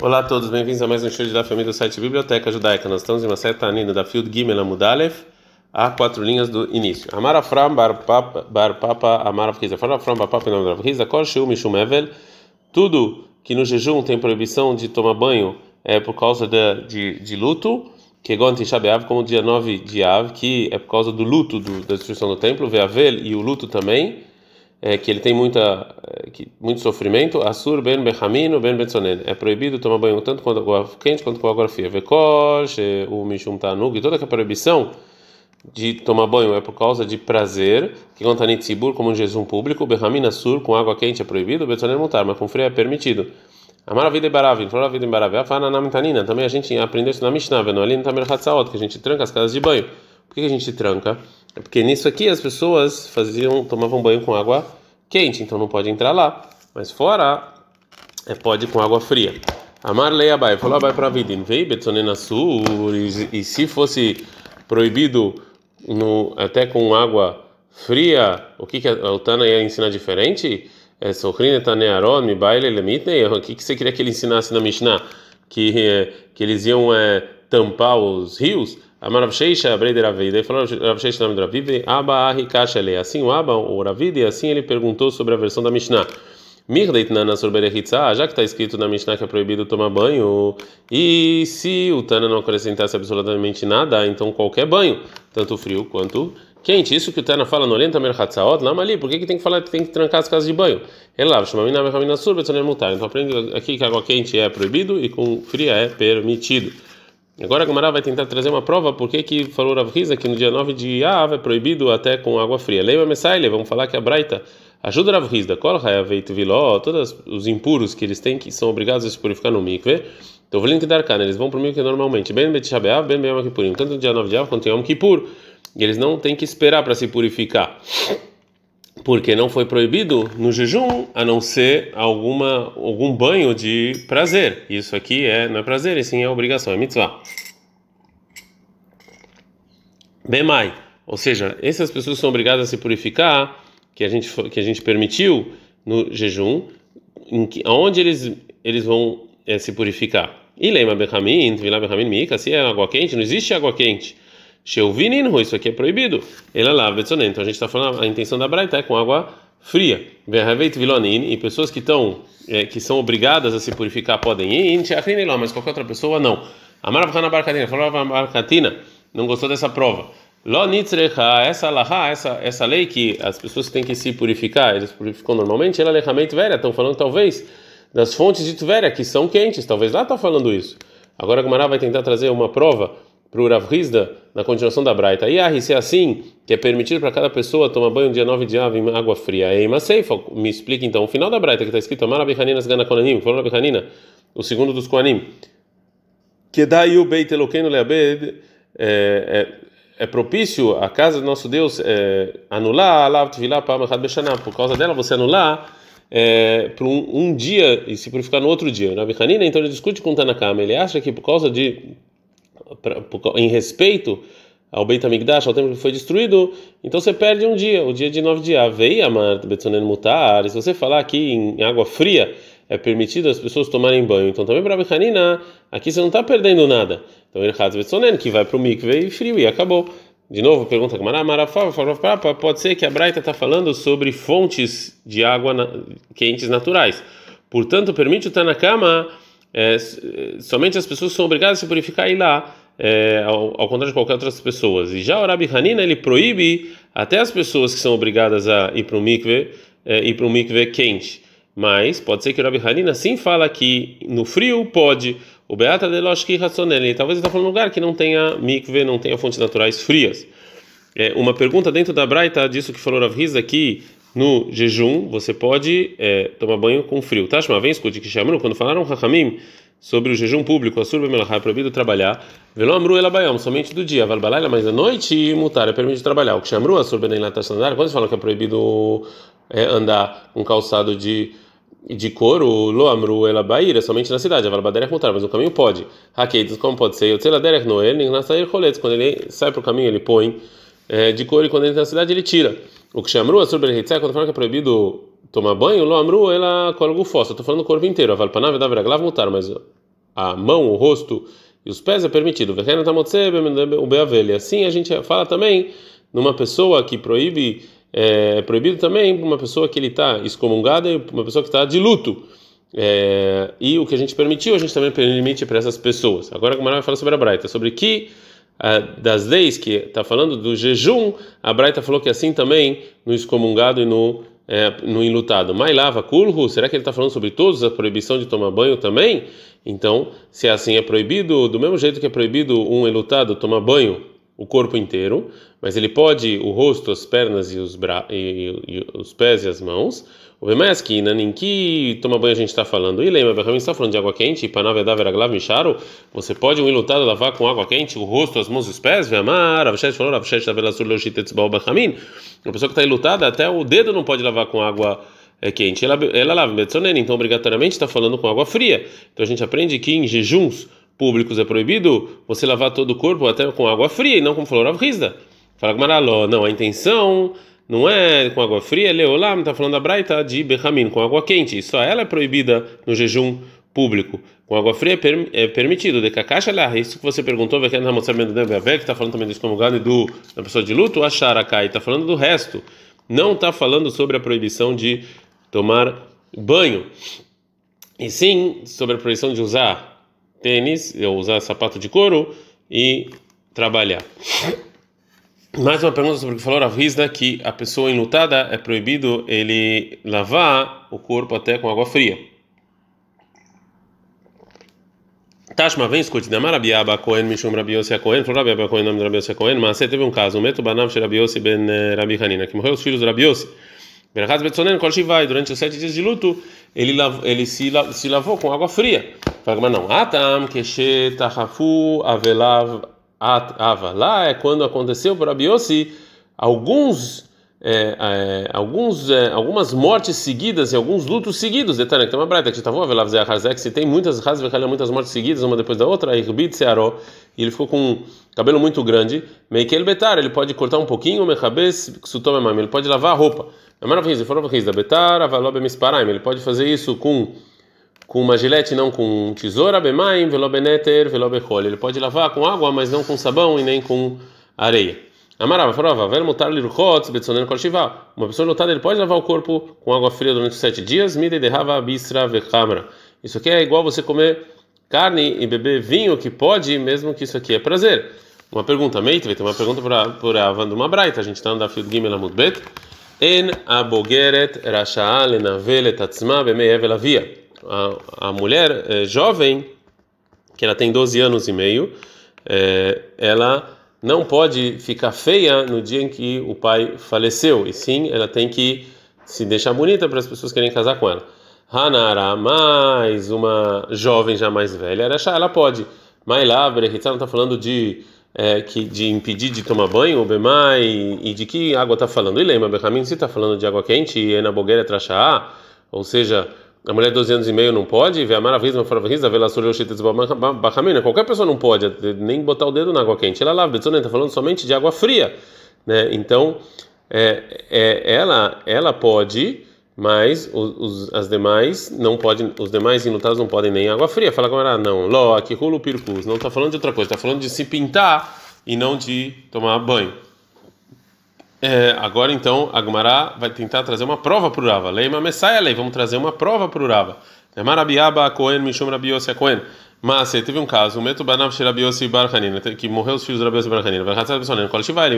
Olá a todos, bem-vindos a mais um show da família do site Biblioteca Judaica. Nós estamos em uma certa anina da Field Gimel Amudalef, a quatro linhas do início. Amar Afram bar papa Amar Avriza. Fala Afram bar papa não Avriza. Kol Sheu Mishum Evel. Tudo que no jejum tem proibição de tomar banho é por causa de, de, de luto, que Tisha B'Av, como dia 9 de Av, que é por causa do luto do, da destruição do templo, Veavel e o luto também é, que ele tem muita, é, que, muito sofrimento, Asur ben Bechamino ben Betzonen. É proibido tomar banho tanto com água quente quanto com água fria. Vekosh, o Mishum Tanug, toda a proibição de tomar banho é por causa de prazer, que conta Nitzibur como um jejum público, Bechamin Asur com água quente é proibido, Betzonen mutar, mas com frio é permitido. A Baravin, falou a vida em Baravin, Afana Namitanina, também a gente aprendeu isso na Mishnah, Venoalin Tamer Hatzaot, que a gente tranca as casas de banho. Por que a gente tranca? É porque nisso aqui as pessoas faziam, tomavam banho com água quente, então não pode entrar lá. Mas fora, é, pode com água fria. Amar lei abai, falou abai para vidin, vei betzonena sur, e se fosse proibido no, até com água fria, o que, que o Tana ia ensinar diferente? É Sohrine Tanearon, mi baile lemitnei, o que, que você queria que ele ensinasse na Mishnah? Que, é, que eles iam é, tampar os rios? Amar Rav Sheisha, Breider falou Rav Sheisha, nome do Ravive, Abba Ahikasha Le. Assim o Abba, o Ravide, assim ele perguntou sobre a versão da Mishnah. Mirdeit Nana Sorberechitza, já que está escrito na Mishnah que é proibido tomar banho, e se o Tana não acrescentasse absolutamente nada, então qualquer banho, tanto frio quanto quente. Isso que o Tana fala no Lenta Merchatzaot, lá ali, por que, que tem que falar que tem que trancar as casas de banho? Então aprende aqui que água quente é proibido e com fria é permitido. Agora a Gamara vai tentar trazer uma prova por que falou Rav Riza que no dia 9 de Av é proibido até com água fria. Leima Messaile, vamos falar que a Braita ajuda Rav Riza. Kol Hayaveit Viló, todos os impuros que eles têm que são obrigados a se purificar no mikve. Então, vou dar cana, eles vão para o mikve normalmente. Bem Betishabeav, bem Bem Kippurim. Tanto no dia 9 de Av quanto em Yom Kippur. E eles não têm que esperar para se purificar porque não foi proibido no jejum a não ser alguma algum banho de prazer. Isso aqui é não é prazer, e sim é obrigação, é mitzvah. Bemai, ou seja, essas pessoas são obrigadas a se purificar, que a gente que a gente permitiu no jejum, em que, eles eles vão é, se purificar. E lema bechamin, vilá bechamin mika, se é água quente, não existe água quente. Sheuvinin, isso aqui é proibido. Ele é lá, Então a gente está falando, a intenção da Braita é com água fria. Vilonin, e pessoas que estão, é, que são obrigadas a se purificar podem ir, mas qualquer outra pessoa não. Amaravhana Barcatina, falava Barcatina, não gostou dessa prova. Lo nitzrecha, essa lahá, essa, essa lei que as pessoas têm que se purificar, eles purificam normalmente, ela lechamento velha, estão falando talvez das fontes de Tveria, que são quentes, talvez lá está falando isso. Agora a Gamara vai tentar trazer uma prova para o Rav Rizda, na continuação da Braita. E ah, se é assim, que é permitido para cada pessoa tomar banho dia 9 de ave em água fria. Ei, mas me explica então, o final da Braita que está escrito Amar Abichanina Sgana Konanim, falou Abichanina, o segundo dos Koanim. O Beit Eloqueno Leabed é, é, é propício a casa do nosso Deus é, anular Alav Tvilá Pamachad Beshanah, por causa dela você anular é, para um, um, dia e se purificar no outro dia. Na Abichanina, então ele discute com Tanakama, ele acha que por causa de em respeito ao Beit HaMikdash, ao templo que foi destruído, então você perde um dia, o dia de nove dias. Avei amar betzonen mutar. Se você falar aqui em água fria, é permitido as pessoas tomarem banho. Então também para Bechanina, aqui você não está perdendo nada. Então ele faz betzonen, que vai para o mikve frio e acabou. De novo, pergunta pode ser que a Braita está falando sobre fontes de água quentes naturais. Portanto, permite o Tanakama é, somente as pessoas são obrigadas a se purificar e lá, é, ao, ao, contrário de qualquer outras pessoas. E já o Rabi Hanina ele proíbe até as pessoas que são obrigadas a ir para o mikve, é, ir para o mikve quente. Mas pode ser que o Rabi Hanina sim fala que no frio pode. O Beata de Loshki Ratsonelli, talvez ele está falando um lugar que não tenha mikve, não tenha fontes naturais frias. É, uma pergunta dentro da Braita disso que falou Rav aqui no jejum, você pode é, tomar banho com frio. Tashma, vem escute que chamam quando falaram Hakamim sobre o jejum público, a surba melachá é proibido trabalhar, velo amru elabayam, somente do dia, valbalaila, mas à noite mutar é permitido trabalhar. O que surba nem latasandar, quando eles falam que é proibido é, andar com calçado de de couro, lo amru elabair, é somente na cidade, a valbaderech mutar, mas no caminho pode. Hakeitos, como pode ser? O tzeladerech noel, nem na sair roletes, quando ele sai para o caminho ele põe é, de couro e quando ele entra na cidade ele tira. O que chamru, a sobre quando fala que é proibido tomar banho, lo amru, ela colga o fósforo. Estou falando o corpo inteiro. A valpanav da vraglav mutar, mas a mão, o rosto e os pés é permitido. O beavel. Assim a gente fala também numa pessoa que proíbe é proibido também uma pessoa que ele está excomungada e uma pessoa que está de luto. É, e o que a gente permitiu, a gente também permite para essas pessoas. Agora a vai falar sobre a Braita, sobre que das leis que está falando do jejum, a Braita falou que assim também no excomungado e no é, no enlutado. Mas lava kulhu, será que ele está falando sobre todos a proibição de tomar banho também? Então, se é assim é proibido, do mesmo jeito que é proibido um enlutado tomar banho o corpo inteiro, mas ele pode o rosto, as pernas e os, bra e, e, os pés e as mãos. O Bemesquina, em que toma banho a gente está falando? E lembra, Benjamin está falando de água quente, e Panavedá Veraglav Micharo, você pode um ilutado lavar com água quente o rosto, as mãos e os pés? Vemar, Avshet falou, Avshet da Velasur Loshitetzbal Benjamin. Uma pessoa que está ilutada, até o dedo não pode lavar com água é quente. Ela, ela lava então obrigatoriamente está falando com água fria. Então a gente aprende que em jejuns públicos é proibido você lavar todo o corpo até com água fria e não com flor Rav Fala Gmaraló, não, a intenção não é com água fria, Leolam está falando da Braita de Bechamin, com água quente. Só ela é proibida no jejum público. Com água fria é, per, é permitido. De caixa lá, isso que você perguntou, vai querer mostrar do que está falando também do excomungado e do da pessoa de luto, a Sharakai está falando do resto. Não está falando sobre a proibição de tomar banho. E sim sobre a proibição de usar tênis, ou usar sapato de couro e trabalhar. Mais uma pergunta sobre o que falou a Rizda, que a pessoa enlutada é proibido ele lavar o corpo até com água fria. Tashma vem escute, da Marabiaba Cohen Mishum Rabiose a Cohen, falou Rabiaba Cohen, nome de Rabiose a Cohen, mas teve um caso, o Meto Banav Rabiose ben eh, Rabi Hanina, que morreu os filhos de Rabiose. Durante os sete dias de luto, ele, ele se, se lavou com água fria. Fala, mas não, Atam Keshe Tahafu Avelav Ava. Lá é quando aconteceu para Rabiose alguns. É, é, alguns, é, algumas mortes seguidas e alguns lutos seguidos. Detalhe, tem uma breta que estava Zehazek, se tem muitas muitas mortes seguidas, uma depois da outra, Irbit Searó, e ele ficou com um cabelo muito grande. Meikel Betar, ele pode cortar um pouquinho, Mechabes Sutomemam, ele pode lavar a roupa. É maravilhoso, falou Rizda, Betar, Avalob Misparaim, ele pode fazer isso com com uma gilete, não com tesoura, bemaim, velobeneter, velobechol. Ele pode lavar com água, mas não com sabão e nem com areia. Amarava, falava, ver mutar lirchot, betsonen kolshivá. Uma pessoa lutada, ele pode lavar o corpo com água fria durante sete dias, mide derrava bisra vechamra. Isso aqui é igual você comer carne e beber vinho, que pode, mesmo que isso aqui é prazer. Uma pergunta, Meit, vai ter uma pergunta para por Avando uma braita. A gente está no Dafio Gimel Amud Bet. En abogeret rasha'a lenavel atzma bemei evel avia a, a mulher é, jovem, que ela tem 12 anos e meio, é, ela não pode ficar feia no dia em que o pai faleceu, e sim ela tem que se deixar bonita para as pessoas querem casar com ela. Hanara, mais uma jovem já mais velha, ela pode. Mailá, Berechitza não está falando de é, que de impedir de tomar banho, Bemai, e, de que água está falando? E lembra, Bechamin, se está falando de água quente e na bogueira trachá, ou seja, a mulher de 12 anos e meio não pode, qualquer pessoa não pode nem botar o dedo na água quente. Ela lá, está falando somente de água fria, né? Então, é, é, ela, ela pode, mas os, os, as demais não podem, os demais inutados não podem nem água fria. Fala agora, não, Ló, aqui rulo pircus, não está falando de outra coisa, está falando de se pintar e não de tomar banho. É, agora então a Gumara vai tentar trazer uma prova para o Rava. Leima Messiah lei, vamos trazer uma prova para o Rava. Marabiaba Cohen Mishum Rabiose Cohen. Mas teve um caso, o Meto Banav Shirabiose Barhanina, que morreu os filhos de Rabiose Barhanina,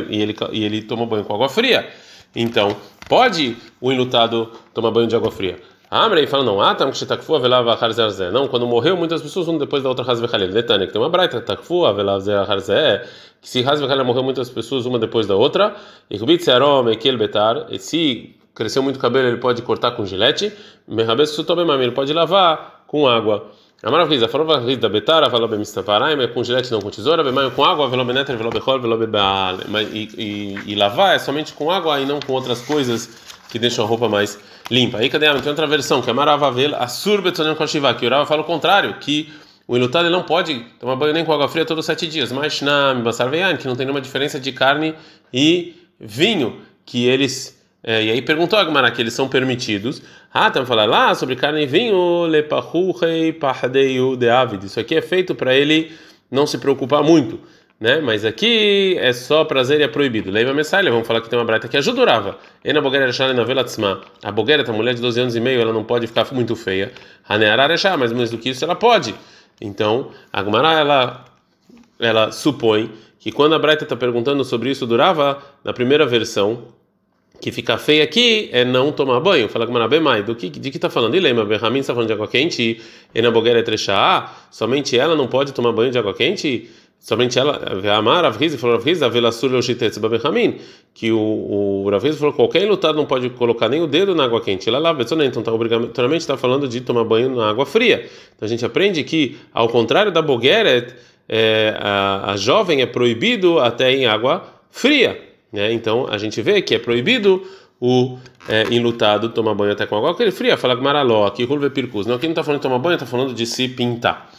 e ele e ele tomou banho com água fria. Então, pode o enlutado tomar banho de água fria? Amrei fala não, ah, tam kshetakfu avelava harzé. Não, quando morreu muitas pessoas um depois da outra hazve khalil. Detane, que tem uma braita takfu avelava harzé que se Hazve Kala morreu muitas pessoas uma depois da outra, e Rubit Searom, Ekel Betar, e se cresceu muito cabelo, ele pode cortar com gilete, Mehabes Sutobemam, ele pode lavar com água. A maravilha, falou da Betar, falou Bemistaparaim, com gilete não com tesoura, Bemam com água, Velo Beneter, Velo Bechol, Velo Bebaal. E lavar é somente com água e não com outras coisas que deixam a roupa mais limpa. Aí cadê a tem outra versão, que é Maravavel, Asur Betonem Koshiva, que o Rava fala o contrário, que o enlutado não pode tomar banho nem com água fria todos os sete dias. Mas na Basar que não tem nenhuma diferença de carne e vinho, que eles É, e aí perguntou a Gemara que eles são permitidos. Ah, estamos falando lá sobre carne e vinho, de. Isso aqui é feito para ele não se preocupar muito, né? Mas aqui é só prazer e é proibido. Leiva Messalha, vamos falar que tem uma brata que ajuda Urava. Ena boguera na velatzma. A boguera, a mulher de 12 anos e meio, ela não pode ficar muito feia. Haneararechá, mas mais do que isso ela pode. Então, a Gemara, ela, ela supõe que quando a Braita está perguntando sobre isso durava na primeira versão que fica feia aqui é não tomar banho. Fala com mais. Do que de que está falando? E lembra, Berramin está falando de água quente e na bogueira é somente ela não pode tomar banho de água quente. Somente ela, Amar, Avriz, falou Avriz, Avelassur Loshitetz Baberramin, que o, o Ravriz falou qualquer lutado não pode colocar nem o dedo na água quente. Ela lá, então tá obrigatoriamente está falando de tomar banho na água fria. Então a gente aprende que, ao contrário da bogueira, é, a, a jovem é proibido até em água fria. Né? Então a gente vê que é proibido o é, enlutado tomar banho até com água fria. Fala Gmaraló, aqui Rulve Pircus. Não, aqui não está falando de tomar banho, está falando de se pintar.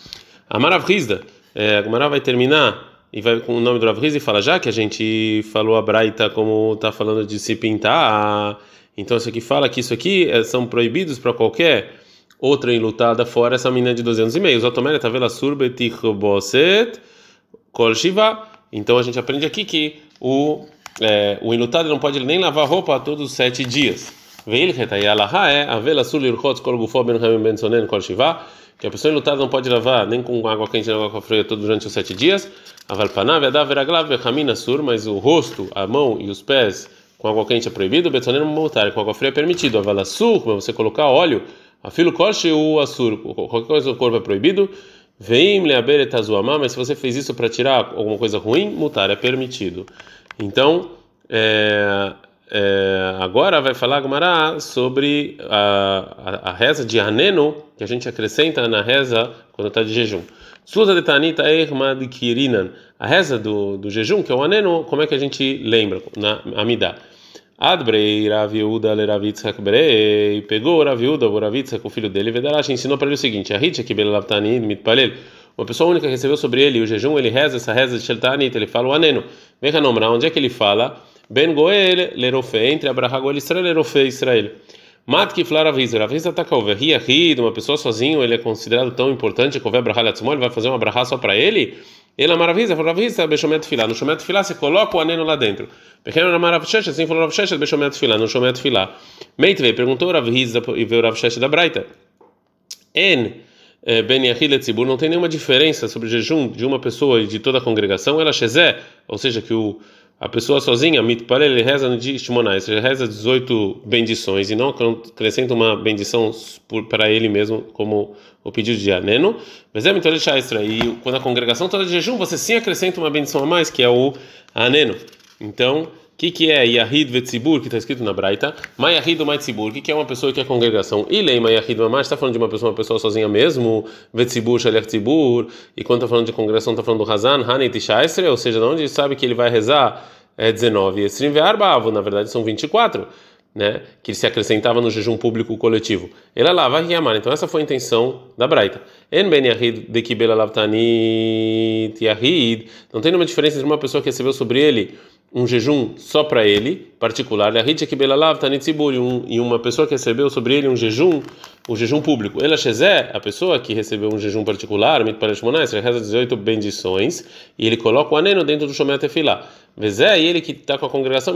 A Maravrizda, é, a Gmará vai terminar e vai com o nome do Ravrizda e fala: já que a gente falou a Braita como está falando de se pintar, então isso aqui fala que isso aqui é, são proibidos para qualquer outra enlutada fora essa menina de 12 anos e meio. Os otomera tá vela surbetich boset kol shiva. Então a gente aprende aqui que o é, o enlutado não pode nem lavar roupa todos os sete dias. Que a pessoa enlutada não pode lavar nem com água quente nem água fria todo durante os sete dias. Mas o rosto, a mão e os pés com água quente é proibido. Com água fria é permitido. Avalasur, você colocar óleo. Afilo koshi o assur. Qualquer coisa do corpo é proibido. Vem leaber mas se você fez isso para tirar alguma coisa ruim, mutar é permitido. Então, é, é, agora vai falar Gumara sobre a, a, a, reza de Aneno, que a gente acrescenta na reza quando está de jejum. Suza de Tanita Ermad Kirinan. A reza do, do jejum, que é o Aneno, como é que a gente lembra? Na Amidá. Adbrei Raviuda Leravitzak Brei pegou Raviuda, o Ravitzak, o filho dele, Vedarash, ensinou para ele o seguinte: a Hitcha que Belavtani Mitpalel. Uma pessoa única recebeu sobre ele o jejum, ele reza essa reza de Sheltanit, ele fala o Aneno. Vem cá onde é que ele fala? Ben Goel Lerofe, entre Abraha Goel Israel Lerofe Israel. Mat que flara avisa está calver, ria ri, uma pessoa sozinho, ele é considerado tão importante, houver Abraha Latzmol, ele vai fazer uma Abraha só para ele? Ele maravilha, falou Ravisa, Beshomet Filá. No Shomet Filá você coloca o aneno lá dentro. Pequeno na Maravshesh, assim falou Ravshesh, Beshomet Filá. No Shomet Filá. Meitvei perguntou Ravisa e veio Ravshesh da Braita. En eh, Ben Yahil Tzibur não tem nenhuma diferença sobre o jejum de uma pessoa e de toda a congregação. Ela Shezé, ou seja, que o a pessoa sozinha, mitpare, ele reza no dia Shimoná, ele reza 18 bendições e não acrescenta uma bendição para ele mesmo, como o pedido de Aneno. Mas é muito extra. E quando a congregação está de jejum, você sim acrescenta uma bendição a mais, que é o Aneno. Então, que que é Yahid Vetzibur, que está escrito na Braita? Mayahid ou Maitzibur, que que é uma pessoa que é congregação? E lei Mayahid Mamash, está falando de uma pessoa, uma pessoa sozinha mesmo, Vetzibur, Shalech Tzibur, e quando está falando de congregação, está falando do Hazan, Hanit e ou seja, de onde sabe que ele vai rezar é 19, e Esrim Ve'arbaavo, na verdade são 24, né, que se acrescentava no jejum público coletivo. Ele lá vai amar. Então essa foi a intenção da Braita. En ben yahid de kibela lavtanit yahid. Não tem nenhuma diferença entre uma pessoa que recebeu sobre ele um jejum só para ele, particular, e uma pessoa que recebeu sobre ele um jejum, um jejum público. Ela a pessoa que recebeu um jejum particular, ele reza 18 bendições e ele coloca o aneno dentro do Shomet Tefilá. Vezé, ele que está com a congregação,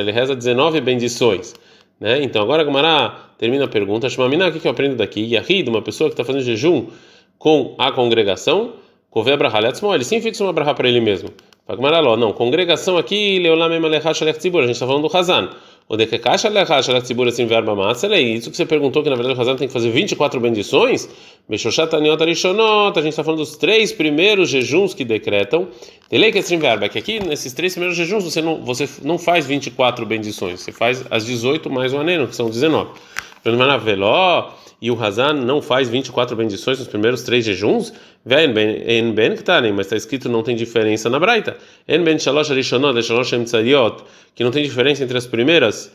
ele reza 19 bendições. Né? Então agora a Gamara termina a pergunta, o que eu aprendo daqui? Yahid, uma pessoa que está fazendo jejum com a congregação, ele sim fixa uma braha para ele mesmo. Fagmaraló, não, congregação aqui, Leolam Emalechach Alech Tzibur, a gente está falando do Hazan. O de Kekash Alechach Alech Tzibur, assim, verba massa, é isso que você perguntou, que na verdade o Hazan tem que fazer 24 bendições? Bechoshat Aniot Arishonot, a gente está falando dos três primeiros jejuns que decretam. Delei que assim, verba, que aqui nesses três primeiros jejuns você não, você não faz 24 bendições, você faz as 18 mais o aneno, que são 19. Veló, e o Hazan não faz 24 bendições nos primeiros três jejuns, vem ben ben mas está escrito não tem diferença na Braita. En ben shalosh arishonot shalosh emtzayot, que não tem diferença entre as primeiras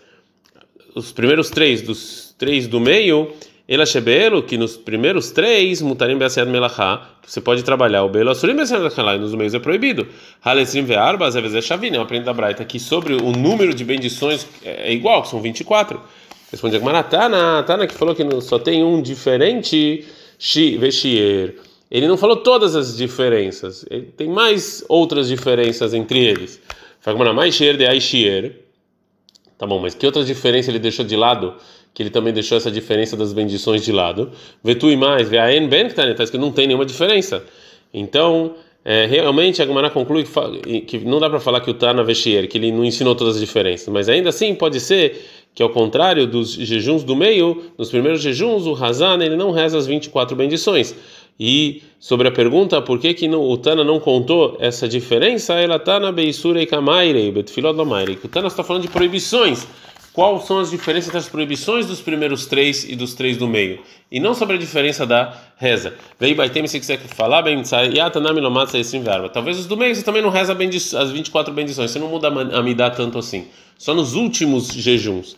os primeiros três dos três do meio Ela shebelo, que nos primeiros três, mutarim be'asiyad melachá, você pode trabalhar o belo asurim be'asiyad melachá, nos meios é proibido. Halesrim ve'arba, zevezé shavin, eu aprendo da Braita que sobre o número de bendições é igual, que são 24. Responde a Tana, Tana que falou que só tem um diferente, shi veshier. Ele não falou todas as diferenças, ele tem mais outras diferenças entre eles. Fagmana mais shier de aishier. Tá bom, mas que outras diferenças ele deixou de lado? que ele também deixou essa diferença das bendições de lado. Vetu e mais, ve'aen ben que está escrito não tem nenhuma diferença. Então, é, realmente a Gemara conclui que, que não dá para falar que o Tana Veshier, que ele não ensinou todas as diferenças, mas ainda assim pode ser que ao contrário dos jejuns do meio, nos primeiros jejuns o Hazan ele não reza as 24 bendições. E sobre a pergunta por que que o Tana não contou essa diferença, ela está na Beisura e Kamaire, Betfilot Lamaire, o Tana está falando de proibições quais são as diferenças entre as proibições dos primeiros três e dos três do meio, e não sobre a diferença da reza. Veio Baitem, se quiser falar bem, talvez os do meio você também não reza as 24 bendições, você não muda a midá tanto assim, só nos últimos jejuns.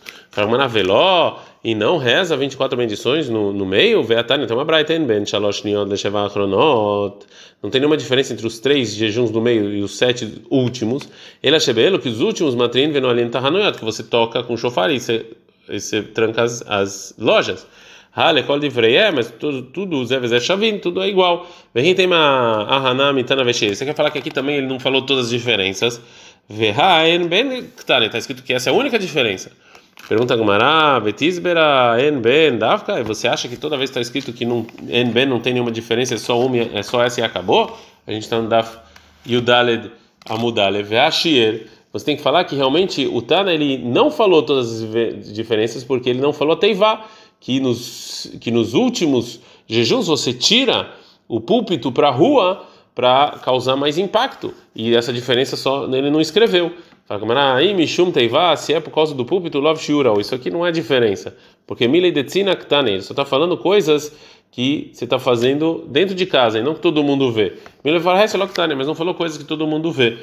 Veló, e não reza 24 bendições no, no meio, Veatani, tem uma Braiten Ben, Shalosh Niod Lesheva Chronot. Não tem nenhuma diferença entre os três jejuns do meio e os sete últimos. Ele achebelo que os últimos matrin venoalin tahanoyot, que você toca com chofar e você, e você tranca as, as lojas. Hale, kol é, mas tudo, tudo, Zé Vezé Shavin, tudo é igual. Vem tem uma Ahana Mitana Veshe. Você quer falar que aqui também ele não falou todas as diferenças? Vehaen Ben, está escrito que essa é a única diferença. Pergunta Gumará, Betisbera, En Ben, Davka, você acha que toda vez está escrito que não, En Ben não tem nenhuma diferença, é só uma, é só essa e acabou? A gente está no Daf Yudaled Amudalev Veashier. Você tem que falar que realmente o Tana ele não falou todas as diferenças porque ele não falou Teivá, que nos, que nos últimos jejuns você tira o púlpito para a rua para causar mais impacto. E essa diferença só ele não escreveu. Se é por causa do púlpito, Love Shura, isso aqui não é diferença, porque Milei Detzina Ktane, ele só está falando coisas que você está fazendo dentro de casa e não que todo mundo vê. Milei Ktane, mas não falou coisas que todo mundo vê.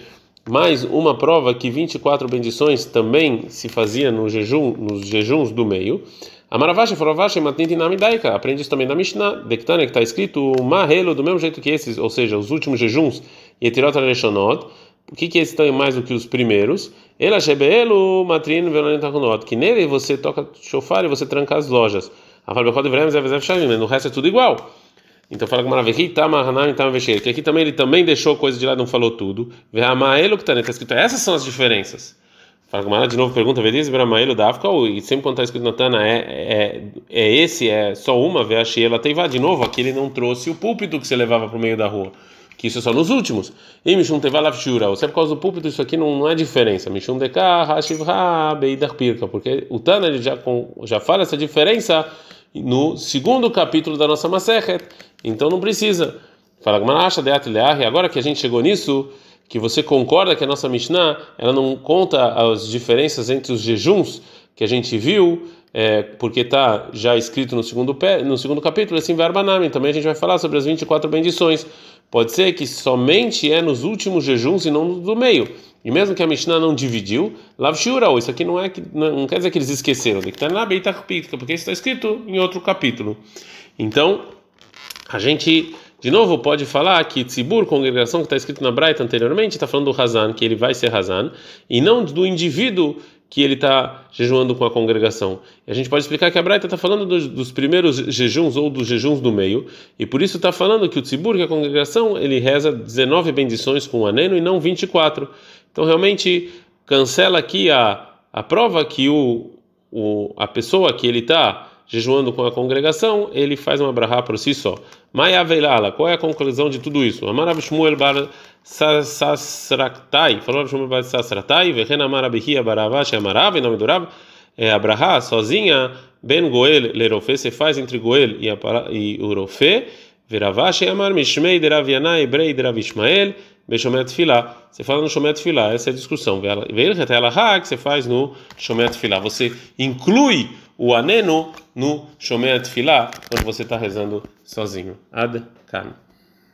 Mais uma prova que 24 bendições também se fazia no jejum, nos jejuns do meio. Amaravashi, Foravashi, Matniti Namidaika, aprende isso também na Mishnah, Dektane, que está escrito Mahelo, do mesmo jeito que esses, ou seja, os últimos jejuns, e Etirot Aleshonot, o que que esses estão mais do que os primeiros? Ela shebelu matrin velonetachunot, que nele você toca chofar e você tranca as lojas. A falbechot vremes é no resto é tudo igual. Então fala maravilha, que aqui também ele também deixou coisa de lá, não falou tudo. Ve'amaelo que está escrito, essas são as diferenças. Fala com de novo pergunta, Vediz Bramaelo Dafka, e sempre quando está escrito na Tana é, é, é esse, é só uma, Ve'ashiela Teivá, de novo, aqui ele não trouxe o púlpito que você levava para o meio da rua que isso é só nos últimos. E Mishum Tevalav Shura, ou se é por causa do púlpito, isso aqui não, não é diferença. Mishum Dekah, Hashivha, Beidar Pirka, porque o Tana já, já fala essa diferença no segundo capítulo da nossa Masechet, então não precisa. Fala Gmanacha de Atleah, agora que a gente chegou nisso, que você concorda que a nossa Mishnah ela não conta as diferenças entre os jejuns que a gente viu, é, porque está já escrito no segundo, pé, no segundo capítulo, assim, Verbanami, também a gente vai falar sobre as 24 bendições. Pode ser que somente é nos últimos jejuns e não do meio. E mesmo que a Mishnah não dividiu, Lav isso aqui não é que não quer dizer que eles esqueceram, Beita porque isso está escrito em outro capítulo. Então, a gente de novo pode falar que Tzibur, congregação que está escrito na Braita anteriormente, está falando do Hazan, que ele vai ser Hazan, e não do indivíduo que ele está jejuando com a congregação. E a gente pode explicar que a Braita está falando dos, dos, primeiros jejuns ou dos jejuns do meio, e por isso está falando que o tzibur, que é a congregação, ele reza 19 bendições com o aneno e não 24. Então realmente cancela aqui a, a prova que o, o, a pessoa que ele está jejuando com a congregação, ele faz uma brahá por si só. Maya Veilala, qual é a conclusão de tudo isso? Amarav Shmuel bar Sasraktai, falou Shmuel bar Sasraktai, Vechen Amarav Hia Baravash Amarav, em nome do Rav, é a brahá sozinha, Ben Goel Lerofé, você faz entre Goel e, e Urofé, Veravash Amar Mishmei de Rav Yanai, Brei de Rav Ishmael, Beshomet Filá. Você fala no Shomet Filá, essa é a discussão. Veio que você faz no Shomet Filá. Você inclui o aneno no Shomer Tfilah, quando você está rezando sozinho. Ad Kan.